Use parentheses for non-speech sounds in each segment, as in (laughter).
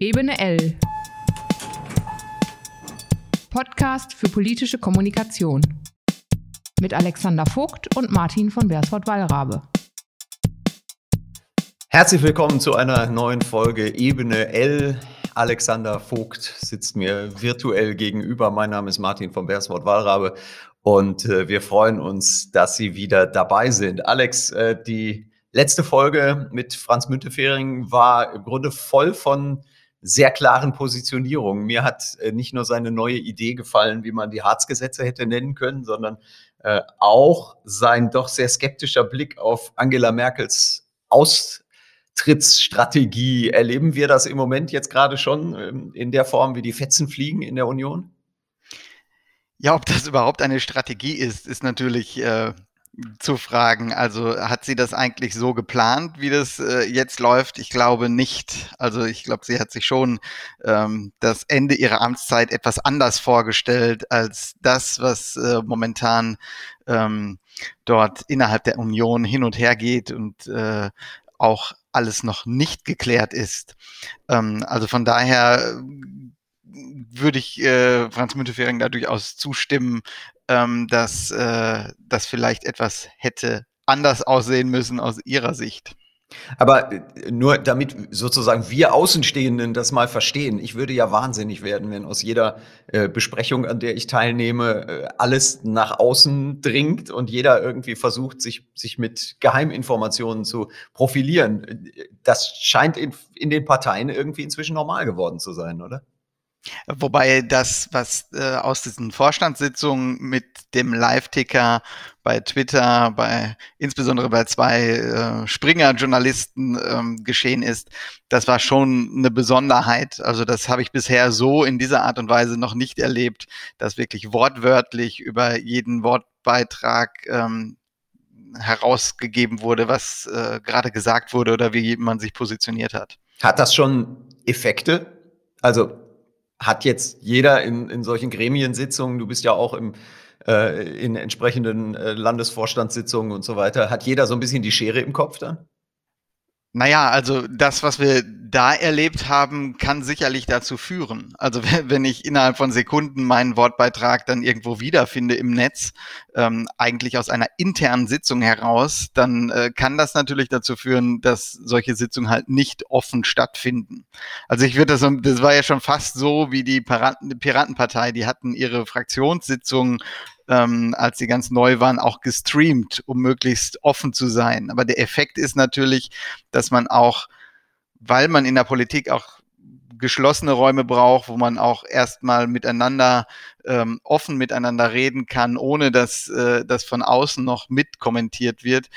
Ebene L. Podcast für politische Kommunikation. Mit Alexander Vogt und Martin von Bersford-Wallrabe. Herzlich willkommen zu einer neuen Folge Ebene L. Alexander Vogt sitzt mir virtuell gegenüber. Mein Name ist Martin von Bersford-Wallrabe und äh, wir freuen uns, dass Sie wieder dabei sind. Alex, äh, die letzte Folge mit Franz Müntefering war im Grunde voll von sehr klaren Positionierungen. Mir hat äh, nicht nur seine neue Idee gefallen, wie man die Harzgesetze hätte nennen können, sondern äh, auch sein doch sehr skeptischer Blick auf Angela Merkels Austrittsstrategie. Erleben wir das im Moment jetzt gerade schon ähm, in der Form, wie die Fetzen fliegen in der Union? Ja, ob das überhaupt eine Strategie ist, ist natürlich äh, zu fragen. Also hat sie das eigentlich so geplant, wie das äh, jetzt läuft? Ich glaube nicht. Also ich glaube, sie hat sich schon ähm, das Ende ihrer Amtszeit etwas anders vorgestellt als das, was äh, momentan ähm, dort innerhalb der Union hin und her geht und äh, auch alles noch nicht geklärt ist. Ähm, also von daher würde ich äh, Franz Müntefering da durchaus zustimmen, ähm, dass äh, das vielleicht etwas hätte anders aussehen müssen aus Ihrer Sicht. Aber äh, nur damit sozusagen wir Außenstehenden das mal verstehen. Ich würde ja wahnsinnig werden, wenn aus jeder äh, Besprechung, an der ich teilnehme, äh, alles nach außen dringt und jeder irgendwie versucht, sich, sich mit Geheiminformationen zu profilieren. Das scheint in, in den Parteien irgendwie inzwischen normal geworden zu sein, oder? Wobei das, was äh, aus diesen Vorstandssitzungen mit dem Live-Ticker bei Twitter, bei insbesondere bei zwei äh, Springer-Journalisten ähm, geschehen ist, das war schon eine Besonderheit. Also das habe ich bisher so in dieser Art und Weise noch nicht erlebt, dass wirklich wortwörtlich über jeden Wortbeitrag ähm, herausgegeben wurde, was äh, gerade gesagt wurde oder wie man sich positioniert hat. Hat das schon Effekte? Also hat jetzt jeder in, in solchen Gremiensitzungen, du bist ja auch im, äh, in entsprechenden äh, Landesvorstandssitzungen und so weiter, hat jeder so ein bisschen die Schere im Kopf dann? Naja, also das, was wir da erlebt haben, kann sicherlich dazu führen. Also (laughs) wenn ich innerhalb von Sekunden meinen Wortbeitrag dann irgendwo wiederfinde im Netz, ähm, eigentlich aus einer internen Sitzung heraus, dann äh, kann das natürlich dazu führen, dass solche Sitzungen halt nicht offen stattfinden. Also ich würde das, das war ja schon fast so wie die Piratenpartei, die hatten ihre Fraktionssitzungen ähm, als sie ganz neu waren, auch gestreamt, um möglichst offen zu sein. Aber der Effekt ist natürlich, dass man auch, weil man in der Politik auch geschlossene Räume braucht, wo man auch erstmal miteinander ähm, offen miteinander reden kann, ohne dass äh, das von außen noch mitkommentiert wird,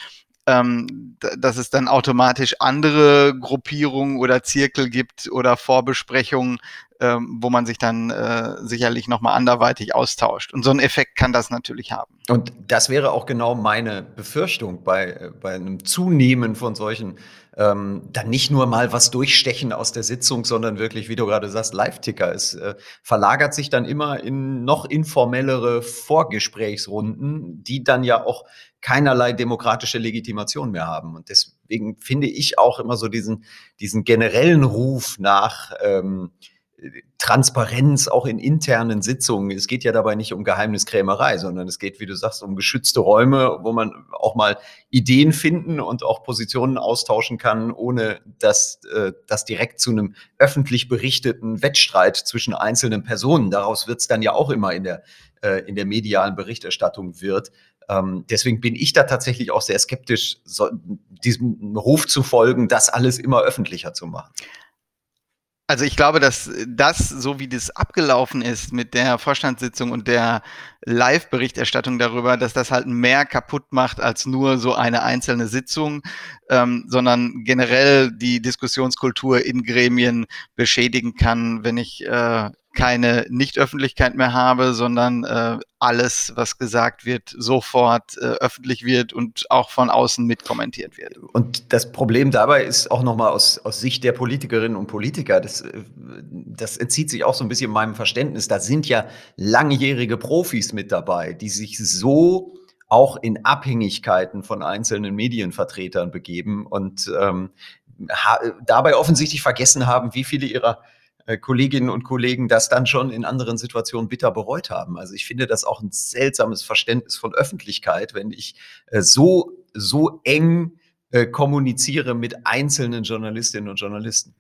ähm, dass es dann automatisch andere Gruppierungen oder Zirkel gibt oder Vorbesprechungen, ähm, wo man sich dann äh, sicherlich nochmal anderweitig austauscht. Und so einen Effekt kann das natürlich haben. Und das wäre auch genau meine Befürchtung bei, äh, bei einem Zunehmen von solchen ähm, dann nicht nur mal was durchstechen aus der Sitzung, sondern wirklich, wie du gerade sagst, Live-Ticker. Es äh, verlagert sich dann immer in noch informellere Vorgesprächsrunden, die dann ja auch keinerlei demokratische Legitimation mehr haben. Und deswegen finde ich auch immer so diesen, diesen generellen Ruf nach ähm, Transparenz auch in internen Sitzungen. Es geht ja dabei nicht um Geheimniskrämerei, sondern es geht, wie du sagst, um geschützte Räume, wo man auch mal Ideen finden und auch Positionen austauschen kann, ohne dass äh, das direkt zu einem öffentlich berichteten Wettstreit zwischen einzelnen Personen, daraus wird es dann ja auch immer in der, äh, in der medialen Berichterstattung wird. Ähm, deswegen bin ich da tatsächlich auch sehr skeptisch, so, diesem Ruf zu folgen, das alles immer öffentlicher zu machen. Also ich glaube, dass das, so wie das abgelaufen ist mit der Vorstandssitzung und der Live-Berichterstattung darüber, dass das halt mehr kaputt macht als nur so eine einzelne Sitzung, ähm, sondern generell die Diskussionskultur in Gremien beschädigen kann, wenn ich äh, keine Nichtöffentlichkeit mehr habe, sondern äh, alles, was gesagt wird, sofort äh, öffentlich wird und auch von außen mitkommentiert wird. Und das Problem dabei ist auch nochmal aus, aus Sicht der Politikerinnen und Politiker, das, äh, das entzieht sich auch so ein bisschen meinem Verständnis. Da sind ja langjährige Profis mit dabei, die sich so auch in Abhängigkeiten von einzelnen Medienvertretern begeben und ähm, dabei offensichtlich vergessen haben, wie viele ihrer äh, Kolleginnen und Kollegen das dann schon in anderen Situationen bitter bereut haben. Also ich finde das auch ein seltsames Verständnis von Öffentlichkeit, wenn ich äh, so, so eng äh, kommuniziere mit einzelnen Journalistinnen und Journalisten.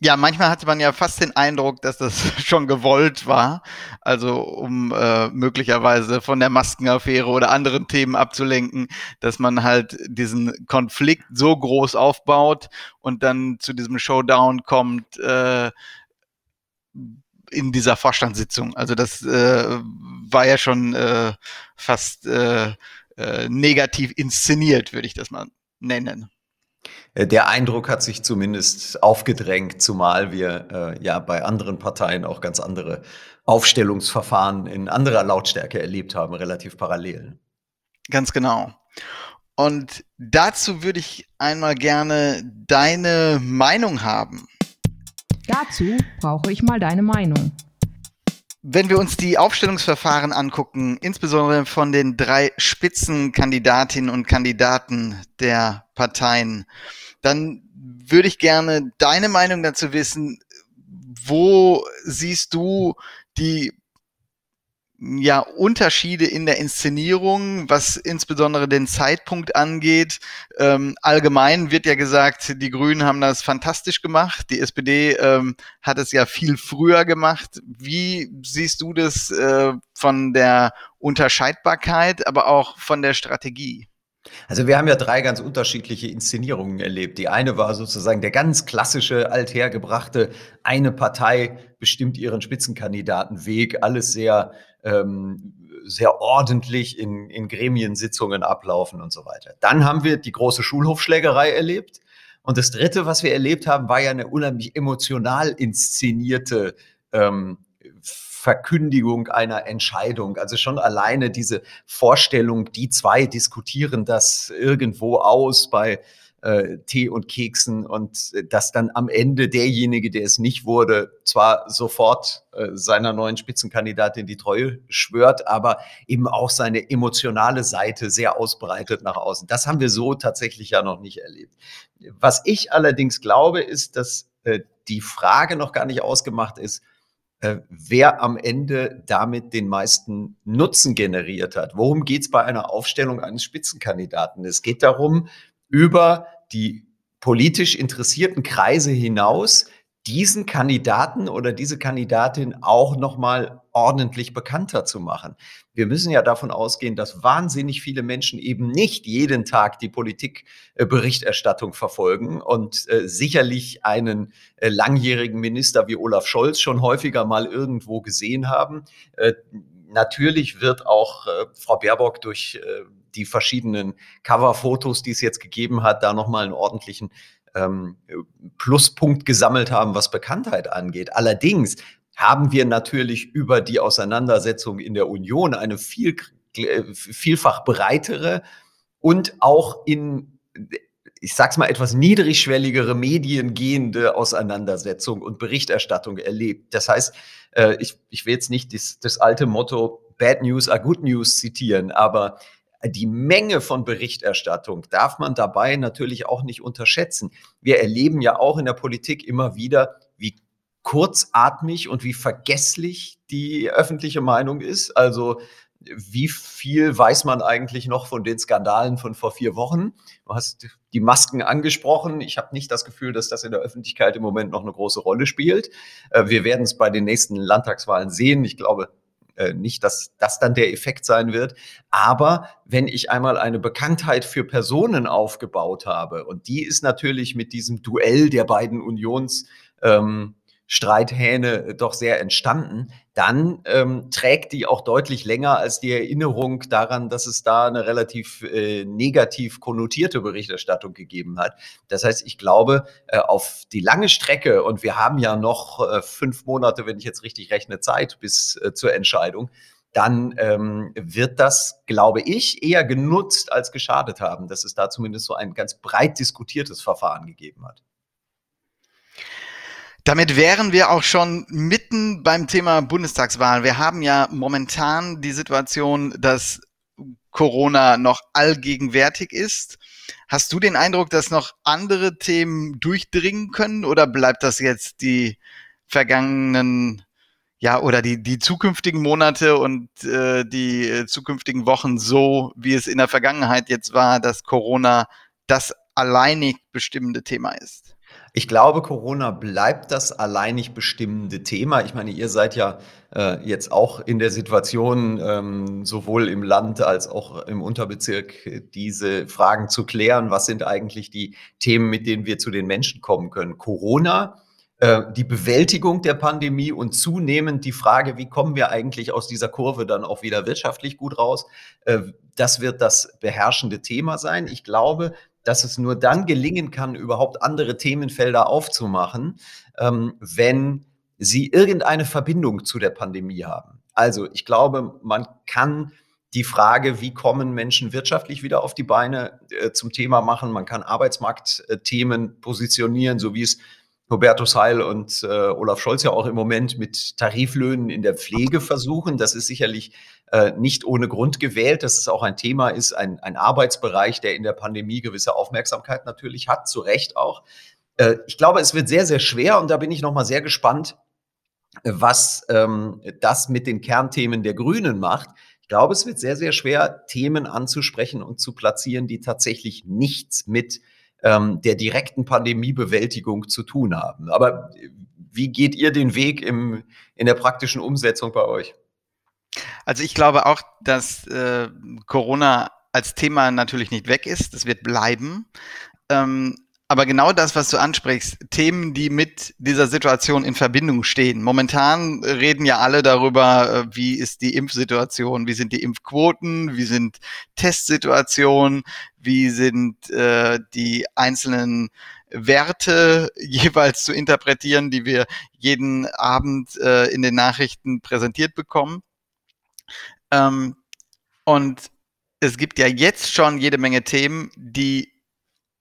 Ja, manchmal hatte man ja fast den Eindruck, dass das (laughs) schon gewollt war, also um äh, möglicherweise von der Maskenaffäre oder anderen Themen abzulenken, dass man halt diesen Konflikt so groß aufbaut und dann zu diesem Showdown kommt äh, in dieser Vorstandssitzung. Also das äh, war ja schon äh, fast äh, äh, negativ inszeniert, würde ich das mal nennen. Äh, der Eindruck hat sich zumindest aufgedrängt, zumal wir äh, ja bei anderen Parteien auch ganz andere Aufstellungsverfahren in anderer Lautstärke erlebt haben, relativ parallel. Ganz genau. Und dazu würde ich einmal gerne deine Meinung haben. Dazu brauche ich mal deine Meinung. Wenn wir uns die Aufstellungsverfahren angucken, insbesondere von den drei Spitzenkandidatinnen und Kandidaten der Parteien, dann würde ich gerne deine Meinung dazu wissen. Wo siehst du die ja, Unterschiede in der Inszenierung, was insbesondere den Zeitpunkt angeht. Ähm, allgemein wird ja gesagt, die Grünen haben das fantastisch gemacht. Die SPD ähm, hat es ja viel früher gemacht. Wie siehst du das äh, von der Unterscheidbarkeit, aber auch von der Strategie? Also wir haben ja drei ganz unterschiedliche Inszenierungen erlebt. Die eine war sozusagen der ganz klassische, althergebrachte, eine Partei bestimmt ihren Spitzenkandidatenweg, alles sehr, ähm, sehr ordentlich in, in Gremiensitzungen ablaufen und so weiter. Dann haben wir die große Schulhofschlägerei erlebt. Und das Dritte, was wir erlebt haben, war ja eine unheimlich emotional inszenierte ähm, Verkündigung einer Entscheidung. Also schon alleine diese Vorstellung, die zwei diskutieren das irgendwo aus bei äh, Tee und Keksen und äh, dass dann am Ende derjenige, der es nicht wurde, zwar sofort äh, seiner neuen Spitzenkandidatin die Treue schwört, aber eben auch seine emotionale Seite sehr ausbreitet nach außen. Das haben wir so tatsächlich ja noch nicht erlebt. Was ich allerdings glaube, ist, dass äh, die Frage noch gar nicht ausgemacht ist, wer am Ende damit den meisten Nutzen generiert hat. Worum geht es bei einer Aufstellung eines Spitzenkandidaten? Es geht darum, über die politisch interessierten Kreise hinaus diesen Kandidaten oder diese Kandidatin auch nochmal ordentlich bekannter zu machen. Wir müssen ja davon ausgehen, dass wahnsinnig viele Menschen eben nicht jeden Tag die Politikberichterstattung verfolgen und äh, sicherlich einen äh, langjährigen Minister wie Olaf Scholz schon häufiger mal irgendwo gesehen haben. Äh, natürlich wird auch äh, Frau Baerbock durch äh, die verschiedenen Coverfotos, die es jetzt gegeben hat, da nochmal einen ordentlichen ähm, Pluspunkt gesammelt haben, was Bekanntheit angeht. Allerdings haben wir natürlich über die Auseinandersetzung in der Union eine viel, vielfach breitere und auch in ich sag's mal, etwas niedrigschwelligere Medien gehende Auseinandersetzung und Berichterstattung erlebt. Das heißt, äh, ich, ich will jetzt nicht das, das alte Motto Bad News are Good News zitieren, aber die Menge von Berichterstattung darf man dabei natürlich auch nicht unterschätzen. Wir erleben ja auch in der Politik immer wieder, wie kurzatmig und wie vergesslich die öffentliche Meinung ist. Also wie viel weiß man eigentlich noch von den Skandalen von vor vier Wochen? Du hast die Masken angesprochen. Ich habe nicht das Gefühl, dass das in der Öffentlichkeit im Moment noch eine große Rolle spielt. Äh, wir werden es bei den nächsten Landtagswahlen sehen. Ich glaube, äh, nicht, dass das dann der Effekt sein wird. Aber wenn ich einmal eine Bekanntheit für Personen aufgebaut habe, und die ist natürlich mit diesem Duell der beiden Unions ähm, Streithähne doch sehr entstanden, dann ähm, trägt die auch deutlich länger als die Erinnerung daran, dass es da eine relativ äh, negativ konnotierte Berichterstattung gegeben hat. Das heißt, ich glaube, äh, auf die lange Strecke, und wir haben ja noch äh, fünf Monate, wenn ich jetzt richtig rechne, Zeit bis äh, zur Entscheidung, dann ähm, wird das, glaube ich, eher genutzt als geschadet haben, dass es da zumindest so ein ganz breit diskutiertes Verfahren gegeben hat. Damit wären wir auch schon mitten beim Thema Bundestagswahl. Wir haben ja momentan die Situation, dass Corona noch allgegenwärtig ist. Hast du den Eindruck, dass noch andere Themen durchdringen können oder bleibt das jetzt die vergangenen ja, oder die, die zukünftigen Monate und äh, die äh, zukünftigen Wochen so, wie es in der Vergangenheit jetzt war, dass Corona das alleinig bestimmende Thema ist? Ich glaube, Corona bleibt das alleinig bestimmende Thema. Ich meine, ihr seid ja äh, jetzt auch in der Situation, ähm, sowohl im Land als auch im Unterbezirk, diese Fragen zu klären. Was sind eigentlich die Themen, mit denen wir zu den Menschen kommen können? Corona, äh, die Bewältigung der Pandemie und zunehmend die Frage, wie kommen wir eigentlich aus dieser Kurve dann auch wieder wirtschaftlich gut raus? Äh, das wird das beherrschende Thema sein. Ich glaube, dass es nur dann gelingen kann, überhaupt andere Themenfelder aufzumachen, ähm, wenn sie irgendeine Verbindung zu der Pandemie haben. Also ich glaube, man kann die Frage, wie kommen Menschen wirtschaftlich wieder auf die Beine, äh, zum Thema machen. Man kann Arbeitsmarktthemen positionieren, so wie es Hubertus Heil und äh, Olaf Scholz ja auch im Moment mit Tariflöhnen in der Pflege versuchen. Das ist sicherlich äh, nicht ohne Grund gewählt, dass es auch ein Thema ist, ein, ein Arbeitsbereich, der in der Pandemie gewisse Aufmerksamkeit natürlich hat, zu Recht auch. Äh, ich glaube, es wird sehr, sehr schwer und da bin ich nochmal sehr gespannt, was ähm, das mit den Kernthemen der Grünen macht. Ich glaube, es wird sehr, sehr schwer, Themen anzusprechen und zu platzieren, die tatsächlich nichts mit ähm, der direkten Pandemiebewältigung zu tun haben. Aber wie geht ihr den Weg im, in der praktischen Umsetzung bei euch? Also ich glaube auch, dass äh, Corona als Thema natürlich nicht weg ist. Das wird bleiben. Ähm, aber genau das, was du ansprichst, Themen, die mit dieser Situation in Verbindung stehen. Momentan reden ja alle darüber, äh, wie ist die Impfsituation, wie sind die Impfquoten, wie sind Testsituationen, wie sind äh, die einzelnen Werte (laughs) jeweils zu interpretieren, die wir jeden Abend äh, in den Nachrichten präsentiert bekommen. Ähm, und es gibt ja jetzt schon jede Menge Themen, die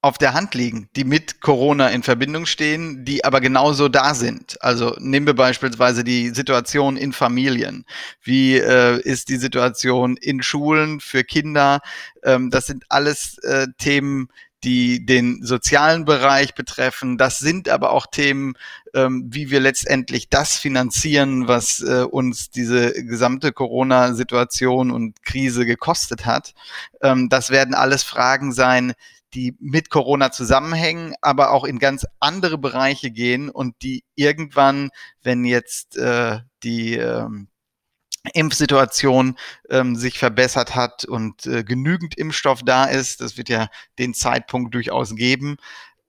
auf der Hand liegen, die mit Corona in Verbindung stehen, die aber genauso da sind. Also nehmen wir beispielsweise die Situation in Familien. Wie äh, ist die Situation in Schulen für Kinder? Ähm, das sind alles äh, Themen, die den sozialen Bereich betreffen. Das sind aber auch Themen, ähm, wie wir letztendlich das finanzieren, was äh, uns diese gesamte Corona-Situation und Krise gekostet hat. Ähm, das werden alles Fragen sein, die mit Corona zusammenhängen, aber auch in ganz andere Bereiche gehen und die irgendwann, wenn jetzt äh, die ähm, Impfsituation ähm, sich verbessert hat und äh, genügend Impfstoff da ist, das wird ja den Zeitpunkt durchaus geben,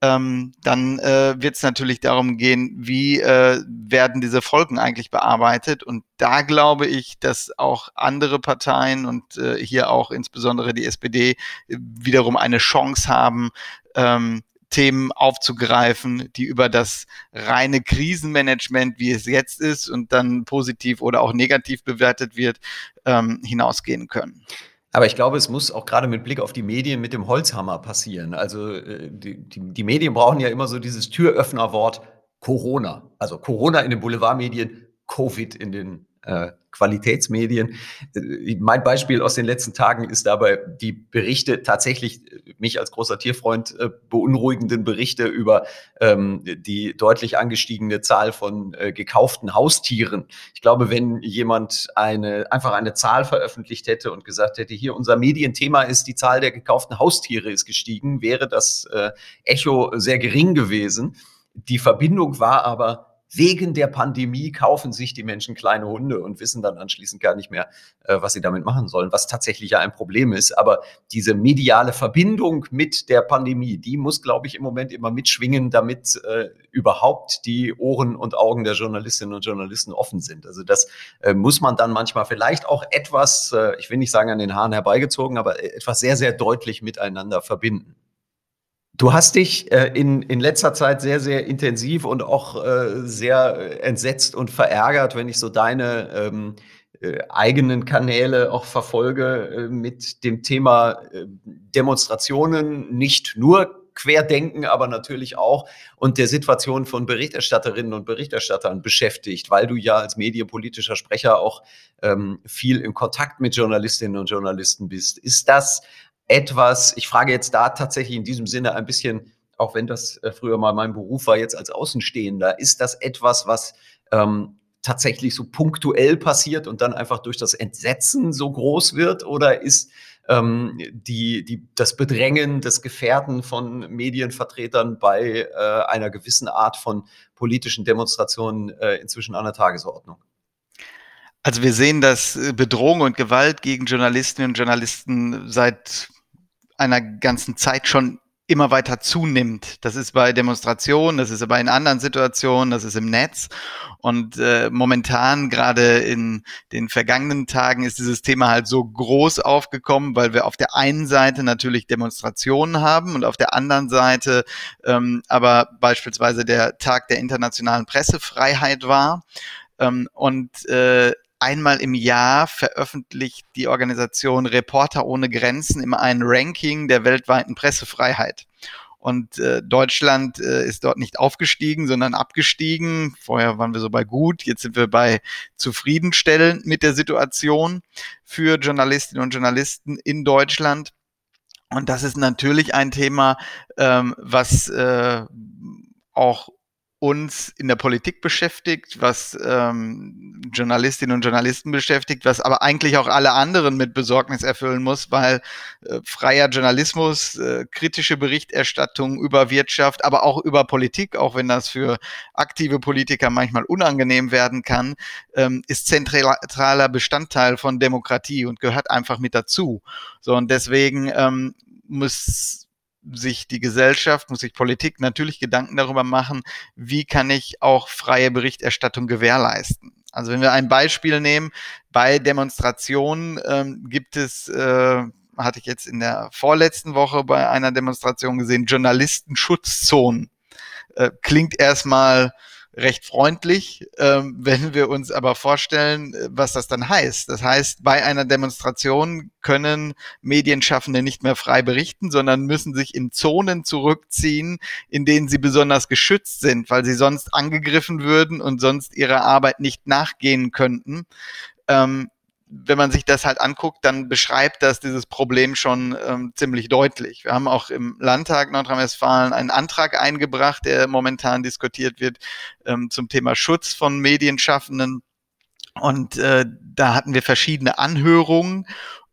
ähm, dann äh, wird es natürlich darum gehen, wie äh, werden diese Folgen eigentlich bearbeitet. Und da glaube ich, dass auch andere Parteien und äh, hier auch insbesondere die SPD äh, wiederum eine Chance haben, ähm, Themen aufzugreifen, die über das reine Krisenmanagement, wie es jetzt ist und dann positiv oder auch negativ bewertet wird, ähm, hinausgehen können. Aber ich glaube, es muss auch gerade mit Blick auf die Medien mit dem Holzhammer passieren. Also äh, die, die, die Medien brauchen ja immer so dieses Türöffnerwort Corona. Also Corona in den Boulevardmedien, Covid in den äh, Qualitätsmedien. Äh, mein Beispiel aus den letzten Tagen ist dabei die Berichte, tatsächlich äh, mich als großer Tierfreund äh, beunruhigenden Berichte über ähm, die deutlich angestiegene Zahl von äh, gekauften Haustieren. Ich glaube, wenn jemand eine, einfach eine Zahl veröffentlicht hätte und gesagt hätte, hier unser Medienthema ist, die Zahl der gekauften Haustiere ist gestiegen, wäre das äh, Echo sehr gering gewesen. Die Verbindung war aber wegen der Pandemie kaufen sich die Menschen kleine Hunde und wissen dann anschließend gar nicht mehr, äh, was sie damit machen sollen, was tatsächlich ja ein Problem ist. Aber diese mediale Verbindung mit der Pandemie, die muss, glaube ich, im Moment immer mitschwingen, damit äh, überhaupt die Ohren und Augen der Journalistinnen und Journalisten offen sind. Also das äh, muss man dann manchmal vielleicht auch etwas, ich will nicht sagen an den Haaren herbeigezogen, aber etwas sehr, sehr deutlich miteinander verbinden. Du hast dich äh, in, in letzter Zeit sehr, sehr intensiv und auch äh, sehr entsetzt und verärgert, wenn ich so deine ähm, äh, eigenen Kanäle auch verfolge äh, mit dem Thema äh, Demonstrationen, nicht nur Querdenken, aber natürlich auch und der Situation von Berichterstatterinnen und Berichterstattern beschäftigt, weil du ja als medienpolitischer Sprecher auch ähm, viel in Kontakt mit Journalistinnen und Journalisten bist. Ist das etwas, ich frage jetzt da tatsächlich in diesem Sinne ein bisschen, auch wenn das äh, früher mal mein Beruf war, jetzt als Außenstehender, ist das etwas, was ähm, tatsächlich so punktuell passiert und dann einfach durch das Entsetzen so groß wird? Oder ist ähm, die, die, das Bedrängen des Gefährten von Medienvertretern bei äh, einer gewissen Art von politischen Demonstrationen äh, inzwischen an der Tagesordnung? Also wir sehen, dass äh, Bedrohung und Gewalt gegen Journalistinnen und Journalisten seit einer ganzen Zeit schon immer weiter zunimmt. Das ist bei Demonstrationen, das ist aber in anderen Situationen, das ist im Netz. Und äh, momentan, gerade in den vergangenen Tagen, ist dieses Thema halt so groß aufgekommen, weil wir auf der einen Seite natürlich Demonstrationen haben und auf der anderen Seite ähm, aber beispielsweise der Tag der internationalen Pressefreiheit war. Ähm, und äh, einmal im Jahr veröffentlicht die Organisation Reporter ohne Grenzen immer ein Ranking der weltweiten Pressefreiheit. Und äh, Deutschland äh, ist dort nicht aufgestiegen, sondern abgestiegen. Vorher waren wir so bei gut, jetzt sind wir bei zufriedenstellend mit der Situation für Journalistinnen und Journalisten in Deutschland. Und das ist natürlich ein Thema, ähm, was äh, auch uns in der Politik beschäftigt, was ähm, Journalistinnen und Journalisten beschäftigt, was aber eigentlich auch alle anderen mit Besorgnis erfüllen muss, weil äh, freier Journalismus, äh, kritische Berichterstattung über Wirtschaft, aber auch über Politik, auch wenn das für aktive Politiker manchmal unangenehm werden kann, ähm, ist zentraler Bestandteil von Demokratie und gehört einfach mit dazu. So und deswegen ähm, muss sich die Gesellschaft, muss sich Politik natürlich Gedanken darüber machen, wie kann ich auch freie Berichterstattung gewährleisten. Also wenn wir ein Beispiel nehmen, bei Demonstrationen ähm, gibt es, äh, hatte ich jetzt in der vorletzten Woche bei einer Demonstration gesehen, Journalistenschutzzonen. Äh, klingt erstmal recht freundlich. Ähm, (laughs) wenn wir uns aber vorstellen, äh, was das dann heißt. Das heißt, bei einer Demonstration können Medienschaffende nicht mehr frei berichten, sondern müssen sich in Zonen zurückziehen, in denen sie besonders geschützt sind, weil sie sonst angegriffen würden und sonst ihrer Arbeit nicht nachgehen könnten. Ähm, wenn man sich das halt anguckt, dann beschreibt das dieses Problem schon ähm, ziemlich deutlich. Wir haben auch im Landtag Nordrhein-Westfalen einen Antrag eingebracht, der momentan diskutiert wird ähm, zum Thema Schutz von Medienschaffenden. Und äh, da hatten wir verschiedene Anhörungen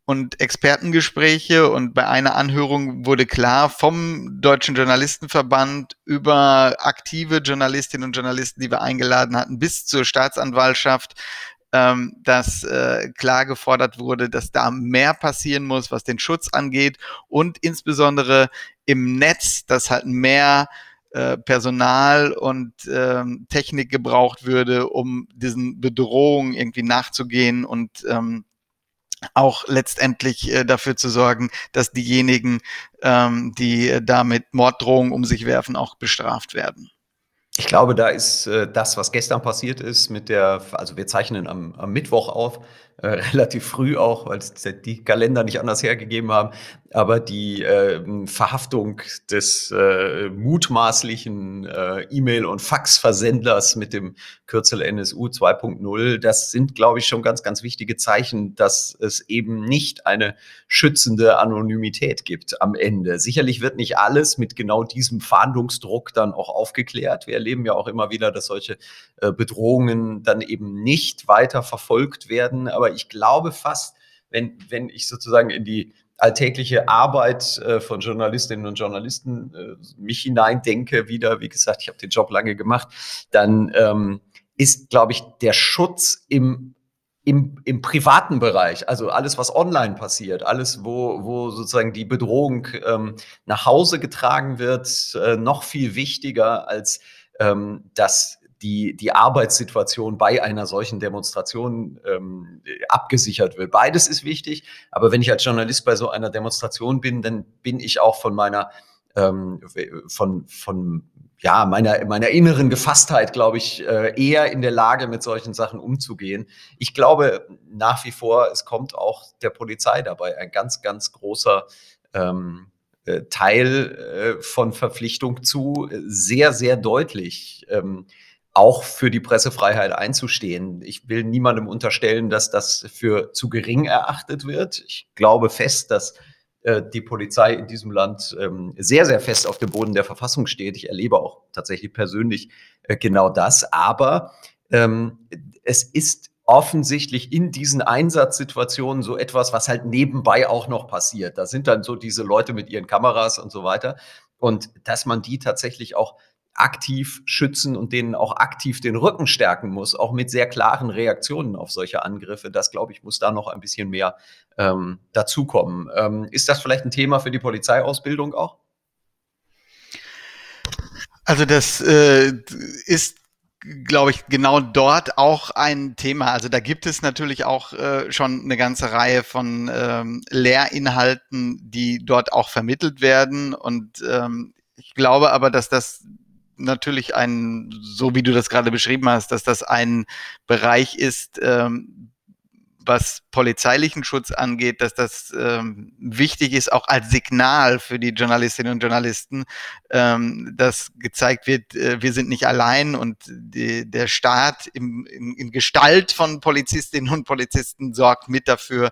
und Expertengespräche und bei einer Anhörung wurde klar vom Deutschen Journalistenverband über aktive Journalistinnen und Journalisten, die wir eingeladen hatten, bis zur Staatsanwaltschaft, ähm, dass äh, klar gefordert wurde, dass da mehr passieren muss, was den Schutz angeht und insbesondere im Netz, dass halt mehr äh, Personal und ähm, Technik gebraucht würde, um diesen Bedrohungen irgendwie nachzugehen und ähm, auch letztendlich äh, dafür zu sorgen, dass diejenigen, ähm, die äh, damit Morddrohungen um sich werfen, auch bestraft werden. Ich glaube, da ist äh, das, was gestern passiert ist, mit der, also wir zeichnen am, am Mittwoch auf, äh, (laughs) relativ früh auch, weil die Kalender nicht anders hergegeben haben, aber die äh, Verhaftung des äh, mutmaßlichen äh, E-Mail- und Faxversenders mit dem Kürzel NSU 2.0, das sind, glaube ich, schon ganz, ganz wichtige Zeichen, dass es eben nicht eine schützende Anonymität gibt am Ende. Sicherlich wird nicht alles mit genau diesem Fahndungsdruck dann auch aufgeklärt. Wir erleben ja auch immer wieder, dass solche äh, Bedrohungen dann eben nicht weiter verfolgt werden, aber ich glaube fast, wenn, wenn ich sozusagen in die alltägliche Arbeit äh, von Journalistinnen und Journalisten äh, mich hineindenke, wieder, wie gesagt, ich habe den Job lange gemacht, dann ähm, ist, glaube ich, der Schutz im im, im privaten Bereich, also alles, was online passiert, alles, wo, wo sozusagen die Bedrohung ähm, nach Hause getragen wird, äh, noch viel wichtiger als ähm, das die, die Arbeitssituation bei einer solchen Demonstration ähm, abgesichert wird. Beides ist wichtig, aber wenn ich als Journalist bei so einer Demonstration bin, dann bin ich auch von meiner ähm, von, von ja, meiner, meiner inneren Gefasstheit, glaube ich, äh, eher in der Lage, mit solchen Sachen umzugehen. Ich glaube nach wie vor, es kommt auch der Polizei dabei ein ganz, ganz großer ähm, äh, Teil äh, von Verpflichtung zu, sehr, sehr deutlich ähm, auch für die Pressefreiheit einzustehen. Ich will niemandem unterstellen, dass das für zu gering erachtet wird. Ich glaube fest, dass äh, die Polizei in diesem Land ähm, sehr, sehr fest auf dem Boden der Verfassung steht. Ich erlebe auch tatsächlich persönlich äh, genau das. Aber ähm, es ist offensichtlich in diesen Einsatzsituationen so etwas, was halt nebenbei auch noch passiert. Da sind dann so diese Leute mit ihren Kameras und so weiter. Und dass man die tatsächlich auch aktiv schützen und denen auch aktiv den Rücken stärken muss, auch mit sehr klaren Reaktionen auf solche Angriffe. Das, glaube ich, muss da noch ein bisschen mehr ähm, dazukommen. Ähm, ist das vielleicht ein Thema für die Polizeiausbildung auch? Also das äh, ist glaube ich, genau dort auch ein Thema. Also da gibt es natürlich auch äh, schon eine ganze Reihe von ähm, Lehrinhalten, die dort auch vermittelt werden. Und ähm, ich glaube aber, dass das natürlich ein, so wie du das gerade beschrieben hast, dass das ein Bereich ist, ähm, was polizeilichen Schutz angeht, dass das ähm, wichtig ist, auch als Signal für die Journalistinnen und Journalisten, ähm, dass gezeigt wird, äh, wir sind nicht allein und die, der Staat im, in, in, Gestalt von Polizistinnen und Polizisten sorgt mit dafür,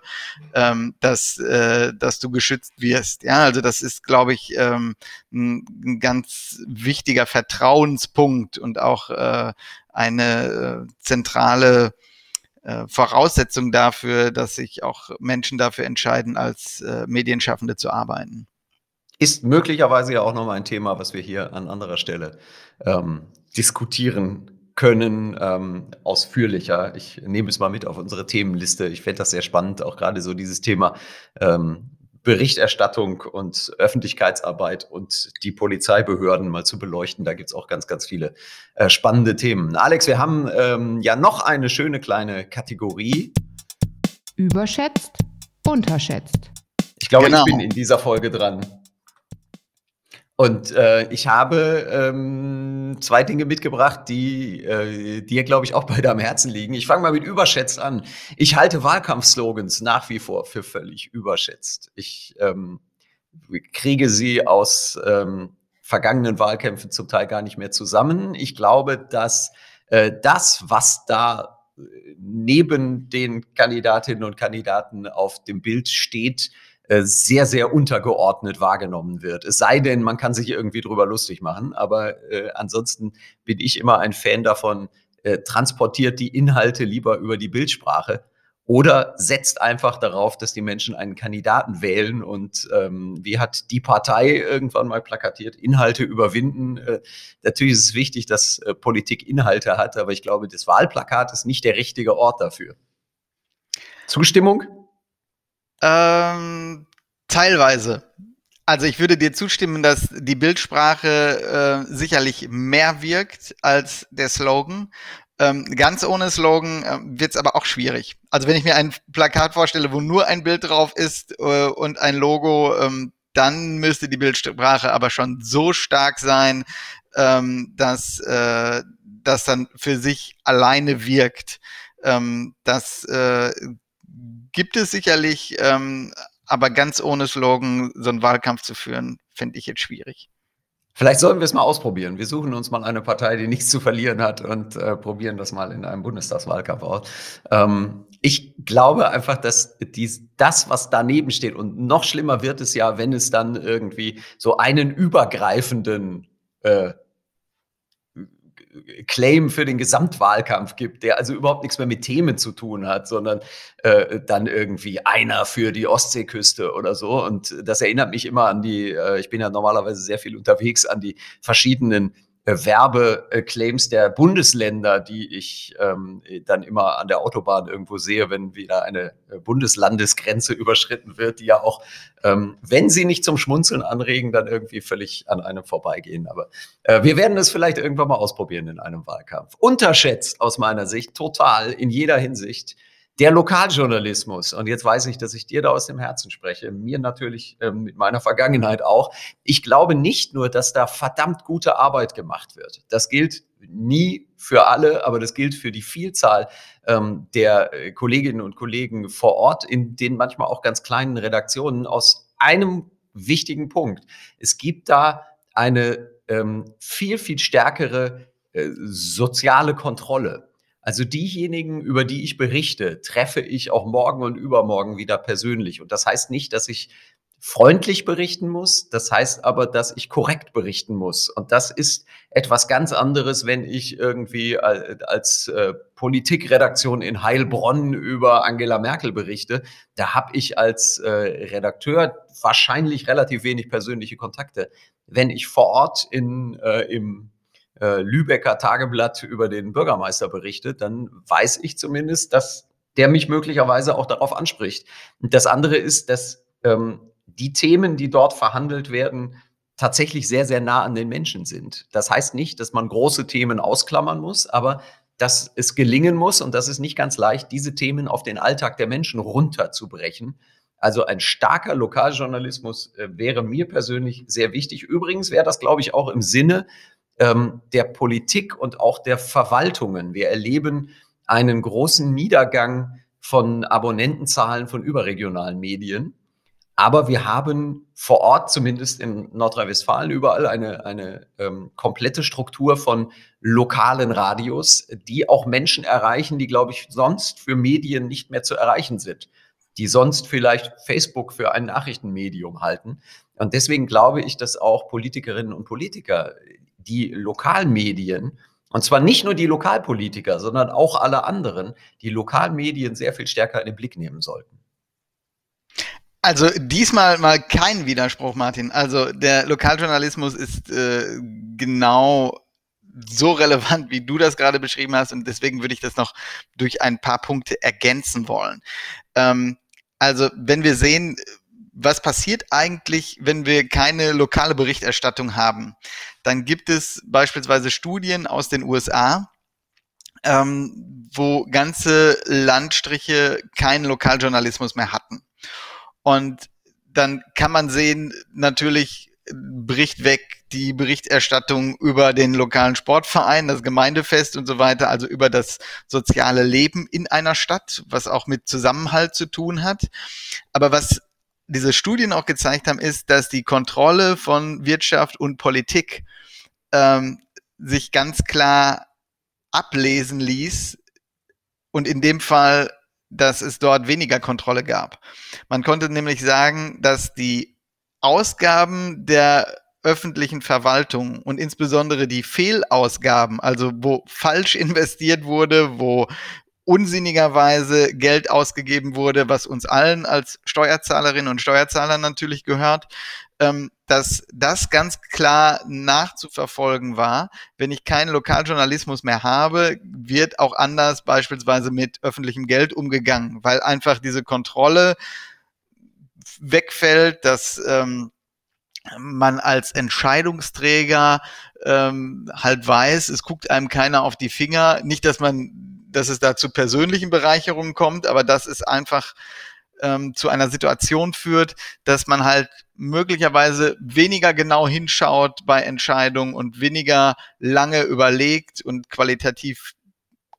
ähm, dass, äh, dass du geschützt wirst. Ja, also das ist, glaube ich, ähm, ein, ein, ganz wichtiger Vertrauenspunkt und auch äh, eine äh, zentrale äh, Voraussetzung dafür, dass sich auch Menschen dafür entscheiden, als äh, Medienschaffende zu arbeiten. Ist möglicherweise ja auch nochmal ein Thema, was wir hier an anderer Stelle ähm, diskutieren können, ähm, ausführlicher. Ich nehme es mal mit auf unsere Themenliste. Ich fände das sehr spannend, auch gerade so dieses Thema ähm, Berichterstattung und Öffentlichkeitsarbeit und die Polizeibehörden mal zu beleuchten. Da gibt es auch ganz, ganz viele äh, spannende Themen. Alex, wir haben ähm, ja noch eine schöne kleine Kategorie. Überschätzt, unterschätzt. Ich glaube, genau. ich bin in dieser Folge dran. Und äh, ich habe ähm, zwei Dinge mitgebracht, die äh, dir, glaube ich, auch beide am Herzen liegen. Ich fange mal mit überschätzt an. Ich halte Wahlkampfslogans nach wie vor für völlig überschätzt. Ich ähm, kriege sie aus ähm, vergangenen Wahlkämpfen zum Teil gar nicht mehr zusammen. Ich glaube, dass äh, das, was da äh, neben den Kandidatinnen und Kandidaten auf dem Bild steht, sehr, sehr untergeordnet wahrgenommen wird. Es sei denn, man kann sich irgendwie drüber lustig machen, aber äh, ansonsten bin ich immer ein Fan davon, äh, transportiert die Inhalte lieber über die Bildsprache oder setzt einfach darauf, dass die Menschen einen Kandidaten wählen und ähm, wie hat die Partei irgendwann mal plakatiert, Inhalte überwinden. Äh, natürlich ist es wichtig, dass äh, Politik Inhalte hat, aber ich glaube, das Wahlplakat ist nicht der richtige Ort dafür. Zustimmung? Ähm, teilweise. Also ich würde dir zustimmen, dass die Bildsprache äh, sicherlich mehr wirkt als der Slogan. Ähm, ganz ohne Slogan äh, wird es aber auch schwierig. Also wenn ich mir ein Plakat vorstelle, wo nur ein Bild drauf ist äh, und ein Logo, ähm, dann müsste die Bildsprache aber schon so stark sein, ähm, dass äh, das dann für sich alleine wirkt. Ähm, das äh, gibt es sicherlich, ähm, aber ganz ohne Slogan so einen Wahlkampf zu führen, finde ich jetzt schwierig. Vielleicht sollten wir es mal ausprobieren. Wir suchen uns mal eine Partei, die nichts zu verlieren hat und äh, probieren das mal in einem Bundestagswahlkampf aus. Ähm, ich glaube einfach, dass dies, das, was daneben steht, und noch schlimmer wird es ja, wenn es dann irgendwie so einen übergreifenden äh, Claim für den Gesamtwahlkampf gibt, der also überhaupt nichts mehr mit Themen zu tun hat, sondern äh, dann irgendwie einer für die Ostseeküste oder so. Und das erinnert mich immer an die, äh, ich bin ja normalerweise sehr viel unterwegs, an die verschiedenen Werbeclaims der Bundesländer, die ich ähm, dann immer an der Autobahn irgendwo sehe, wenn wieder eine äh, Bundeslandesgrenze überschritten wird, die ja auch, ähm, wenn sie nicht zum Schmunzeln anregen, dann irgendwie völlig an einem vorbeigehen. Aber äh, wir werden es vielleicht irgendwann mal ausprobieren in einem Wahlkampf. Unterschätzt aus meiner Sicht total in jeder Hinsicht der Lokaljournalismus, und jetzt weiß ich, dass ich dir da aus dem Herzen spreche, mir natürlich ähm, mit meiner Vergangenheit auch. Ich glaube nicht nur, dass da verdammt gute Arbeit gemacht wird. Das gilt nie für alle, aber das gilt für die Vielzahl ähm, der äh, Kolleginnen und Kollegen vor Ort, in den manchmal auch ganz kleinen Redaktionen, aus einem wichtigen Punkt. Es gibt da eine ähm, viel, viel stärkere äh, soziale Kontrolle. Also diejenigen, über die ich berichte, treffe ich auch morgen und übermorgen wieder persönlich. Und das heißt nicht, dass ich freundlich berichten muss. Das heißt aber, dass ich korrekt berichten muss. Und das ist etwas ganz anderes, wenn ich irgendwie als äh, Politikredaktion in Heilbronn über Angela Merkel berichte. Da habe ich als äh, Redakteur wahrscheinlich relativ wenig persönliche Kontakte. Wenn ich vor Ort in, äh, im äh, Lübecker Tageblatt über den Bürgermeister berichte, dann weiß ich zumindest, dass der mich möglicherweise auch darauf anspricht. Und das andere ist, dass ähm, die Themen, die dort verhandelt werden, tatsächlich sehr, sehr nah an den Menschen sind. Das heißt nicht, dass man große Themen ausklammern muss, aber dass es gelingen muss, und das ist nicht ganz leicht, diese Themen auf den Alltag der Menschen runterzubrechen. Also ein starker Lokaljournalismus äh, wäre mir persönlich sehr wichtig. Übrigens wäre das, glaube ich, auch im Sinne ähm, der Politik und auch der Verwaltungen. Wir erleben einen großen Niedergang von Abonnentenzahlen von überregionalen Medien. Aber wir haben vor Ort, zumindest in Nordrhein-Westfalen, überall eine, eine ähm, komplette Struktur von lokalen Radios, die auch Menschen erreichen, die, glaube ich, sonst für Medien nicht mehr zu erreichen sind, die sonst vielleicht Facebook für ein Nachrichtenmedium halten. Und deswegen glaube ich, dass auch Politikerinnen und Politiker die Lokalmedien, und zwar nicht nur die Lokalpolitiker, sondern auch alle anderen, die Lokalmedien sehr viel stärker in den Blick nehmen sollten. Also diesmal mal kein Widerspruch, Martin. Also der Lokaljournalismus ist äh, genau so relevant, wie du das gerade beschrieben hast, und deswegen würde ich das noch durch ein paar Punkte ergänzen wollen. Ähm, also wenn wir sehen, was passiert eigentlich, wenn wir keine lokale Berichterstattung haben, dann gibt es beispielsweise Studien aus den USA, ähm, wo ganze Landstriche keinen Lokaljournalismus mehr hatten. Und dann kann man sehen, natürlich bricht weg die Berichterstattung über den lokalen Sportverein, das Gemeindefest und so weiter, also über das soziale Leben in einer Stadt, was auch mit Zusammenhalt zu tun hat. Aber was diese Studien auch gezeigt haben, ist, dass die Kontrolle von Wirtschaft und Politik ähm, sich ganz klar ablesen ließ und in dem Fall dass es dort weniger Kontrolle gab. Man konnte nämlich sagen, dass die Ausgaben der öffentlichen Verwaltung und insbesondere die Fehlausgaben, also wo falsch (laughs) investiert wurde, wo unsinnigerweise Geld ausgegeben wurde, was uns allen als Steuerzahlerinnen und Steuerzahler natürlich gehört, ähm, dass das ganz klar nachzuverfolgen war. Wenn ich keinen Lokaljournalismus mehr habe, wird auch anders beispielsweise mit öffentlichem Geld umgegangen, weil einfach diese Kontrolle wegfällt, dass ähm, man als Entscheidungsträger ähm, halt weiß, es guckt einem keiner auf die Finger. Nicht, dass man, dass es da zu persönlichen Bereicherungen kommt, aber das ist einfach ähm, zu einer Situation führt, dass man halt möglicherweise weniger genau hinschaut bei Entscheidungen und weniger lange überlegt und qualitativ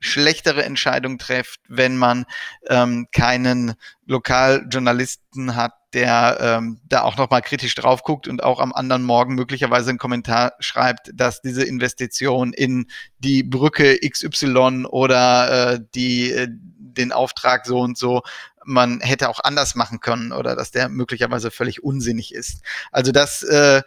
schlechtere Entscheidungen trifft, wenn man ähm, keinen Lokaljournalisten hat, der ähm, da auch nochmal kritisch drauf guckt und auch am anderen Morgen möglicherweise einen Kommentar schreibt, dass diese Investition in die Brücke XY oder äh, die, äh, den Auftrag so und so man hätte auch anders machen können oder dass der möglicherweise völlig unsinnig ist. Also das äh,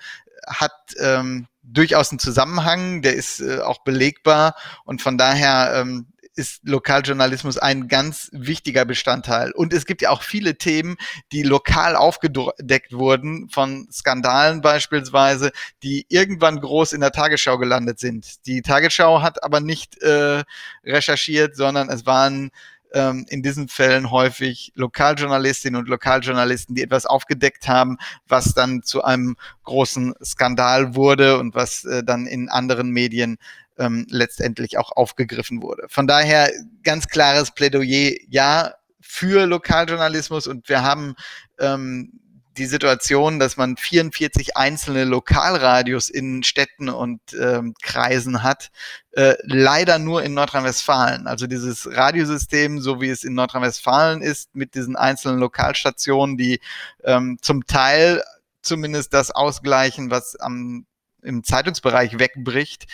hat ähm, durchaus einen Zusammenhang, der ist äh, auch belegbar und von daher ähm, ist Lokaljournalismus ein ganz wichtiger Bestandteil. Und es gibt ja auch viele Themen, die lokal aufgedeckt wurden, von Skandalen beispielsweise, die irgendwann groß in der Tagesschau gelandet sind. Die Tagesschau hat aber nicht äh, recherchiert, sondern es waren ähm, in diesen Fällen häufig Lokaljournalistinnen und Lokaljournalisten, die etwas aufgedeckt haben, was dann zu einem großen Skandal wurde und was äh, dann in anderen Medien ähm, letztendlich auch aufgegriffen wurde. Von daher ganz klares Plädoyer, ja, für Lokaljournalismus und wir haben ähm, die Situation, dass man 44 einzelne Lokalradios in Städten und ähm, Kreisen hat, äh, leider nur in Nordrhein-Westfalen. Also dieses Radiosystem, so wie es in Nordrhein-Westfalen ist, mit diesen einzelnen Lokalstationen, die ähm, zum Teil zumindest das ausgleichen, was am, im Zeitungsbereich wegbricht,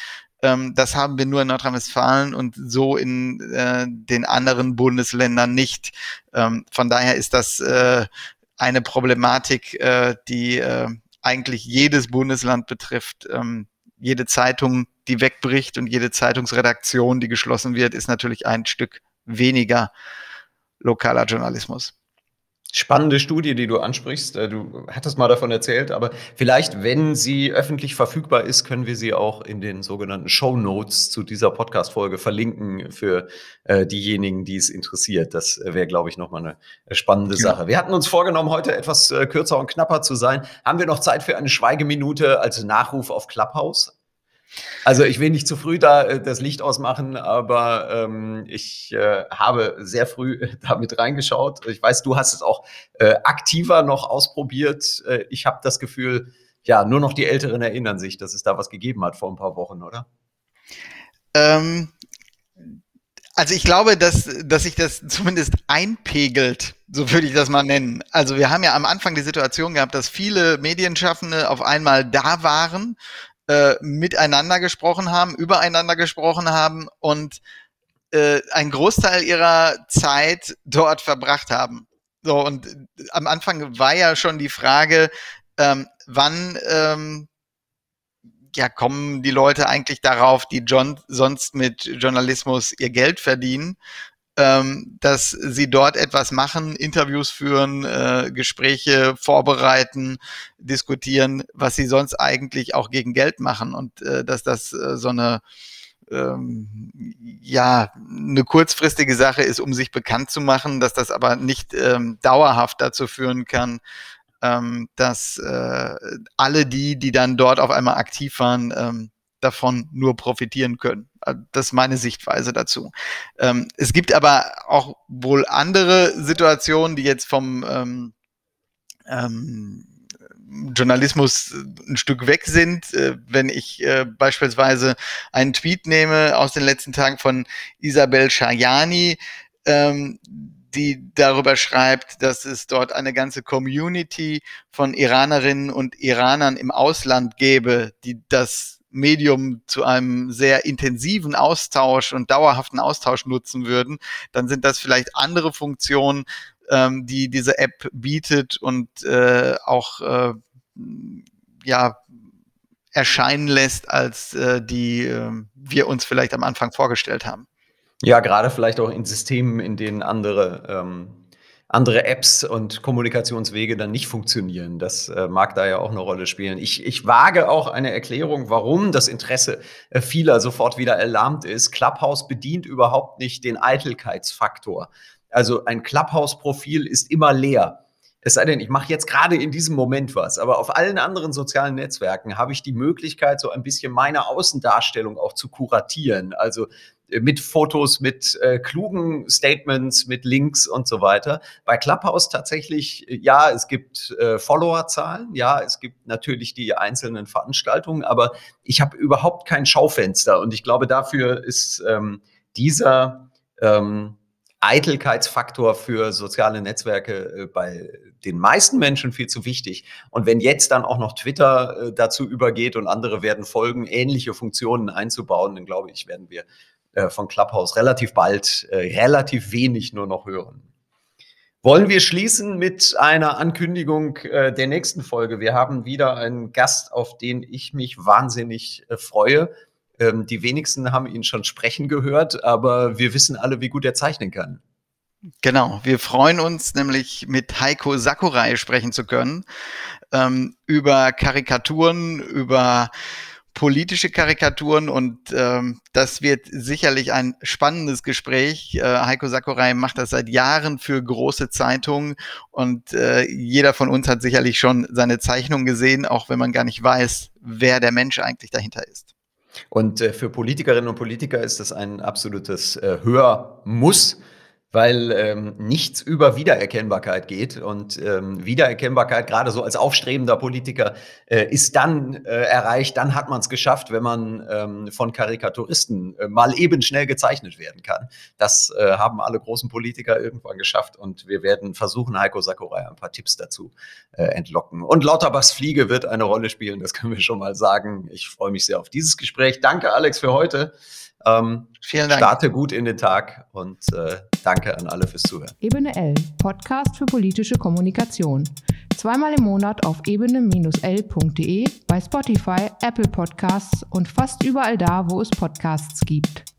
ähm, das haben wir nur in Nordrhein-Westfalen und so in äh, den anderen Bundesländern nicht. Ähm, von daher ist das äh, eine Problematik, äh, die äh, eigentlich jedes Bundesland betrifft. Ähm, jede Zeitung, die wegbricht und jede Zeitungsredaktion, die geschlossen wird, ist natürlich ein Stück weniger lokaler Journalismus. Spannende Studie, die du ansprichst. Äh, du hattest mal davon erzählt, aber vielleicht, wenn sie öffentlich verfügbar ist, können wir sie auch in den sogenannten Show Notes zu dieser Podcast-Folge verlinken für äh, diejenigen, die es interessiert. Das äh, wäre, glaube ich, nochmal eine äh, spannende ja. Sache. Wir hatten uns vorgenommen, heute etwas äh, kürzer und knapper zu sein. Haben wir noch Zeit für eine Schweigeminute als Nachruf auf Clubhouse? Also ich will nicht zu früh da äh, das Licht ausmachen, aber ähm, ich äh, habe sehr früh (laughs) damit reingeschaut. Ich weiß, du hast es auch äh, aktiver noch ausprobiert. Äh, ich habe das Gefühl, ja, nur noch die Älteren erinnern sich, dass es da was gegeben hat vor ein paar Wochen, oder? Ähm, also ich glaube, dass, dass sich das zumindest einpegelt, so würde ich das mal nennen. Also wir haben ja am Anfang die Situation gehabt, dass viele Medienschaffende auf einmal da waren äh, miteinander gesprochen haben, übereinander gesprochen haben und äh, einen Großteil ihrer Zeit dort verbracht haben. So, und am Anfang war ja schon die Frage, ähm, wann ähm, ja, kommen die Leute eigentlich darauf, die John sonst mit Journalismus ihr Geld verdienen, ähm, dass sie dort etwas machen, Interviews führen, äh, Gespräche vorbereiten, diskutieren, was sie sonst eigentlich auch gegen Geld machen und äh, dass das äh, so eine ähm, ja, eine kurzfristige Sache ist, um sich bekannt zu machen, dass das aber nicht ähm, dauerhaft dazu führen kann, ähm, dass äh, alle die, die dann dort auf einmal aktiv waren, ähm, davon nur profitieren können. Äh, das ist meine Sichtweise dazu. Ähm, es gibt aber auch wohl andere Situationen, die jetzt vom ähm, ähm, Journalismus ein Stück weg sind. Äh, wenn ich äh, beispielsweise einen Tweet nehme aus den letzten Tagen von Isabel Shayani, ähm, die darüber schreibt, dass es dort eine ganze Community von Iranerinnen und Iranern im Ausland gäbe, die das Medium zu einem sehr intensiven Austausch und dauerhaften Austausch nutzen würden, dann sind das vielleicht andere Funktionen, ähm, die diese App bietet und äh, auch äh, ja erscheinen lässt, als äh, die äh, wir uns vielleicht am Anfang vorgestellt haben. Ja, gerade vielleicht auch in Systemen, in denen andere ähm, andere Apps und Kommunikationswege dann nicht funktionieren. Das äh, mag da ja auch eine Rolle spielen. Ich, ich wage auch eine Erklärung, warum das Interesse äh, vieler sofort wieder erlahmt ist. Clubhouse bedient überhaupt nicht den Eitelkeitsfaktor. Also ein Clubhouse-Profil ist immer leer. Es sei denn, ich mache jetzt gerade in diesem Moment was, aber auf allen anderen sozialen Netzwerken habe ich die Möglichkeit, so ein bisschen meine Außendarstellung auch zu kuratieren. Also mit Fotos, mit äh, klugen Statements, mit Links und so weiter. Bei Clubhouse tatsächlich, ja, es gibt äh, Followerzahlen, ja, es gibt natürlich die einzelnen Veranstaltungen, aber ich habe überhaupt kein Schaufenster und ich glaube, dafür ist ähm, dieser ähm, Eitelkeitsfaktor für soziale Netzwerke äh, bei den meisten Menschen viel zu wichtig. Und wenn jetzt dann auch noch Twitter äh, dazu übergeht und andere werden folgen, ähnliche Funktionen einzubauen, dann glaube ich, werden wir äh, von Clubhouse relativ bald relativ wenig nur noch hören. Wollen wir schließen mit einer Ankündigung der nächsten Folge? Wir haben wieder einen Gast, auf den ich mich wahnsinnig freue. Ähm, die wenigsten haben ihn schon sprechen gehört, aber wir wissen alle, wie gut er zeichnen kann. Genau, wir freuen uns nämlich mit Heiko Sakurai sprechen zu können ähm, über Karikaturen, über politische Karikaturen und ähm, das wird sicherlich ein spannendes Gespräch. Äh, Heiko Sakurai macht das seit Jahren für große Zeitungen und äh, jeder von uns hat sicherlich schon seine Zeichnung gesehen, auch wenn man gar nicht weiß, wer der Mensch eigentlich dahinter ist. Und äh, für Politikerinnen und Politiker ist das ein absolutes äh, Hörmuss weil ähm, nichts über Wiedererkennbarkeit geht. Und ähm, Wiedererkennbarkeit, gerade so als aufstrebender Politiker, äh, ist dann äh, erreicht, dann hat man es geschafft, wenn man ähm, von Karikaturisten äh, mal eben schnell gezeichnet werden kann. Das äh, haben alle großen Politiker irgendwann geschafft und wir werden versuchen, Heiko Sakurai ein paar Tipps dazu äh, entlocken. Und Lauterbachs Fliege wird eine Rolle spielen, das können wir schon mal sagen. Ich freue mich sehr auf dieses Gespräch. Danke, Alex, für heute. Ähm, Vielen Dank. Starte gut in den Tag und äh, danke an alle fürs Zuhören. Ebene L, Podcast für politische Kommunikation. Zweimal im Monat auf ebene-l.de, bei Spotify, Apple Podcasts und fast überall da, wo es Podcasts gibt.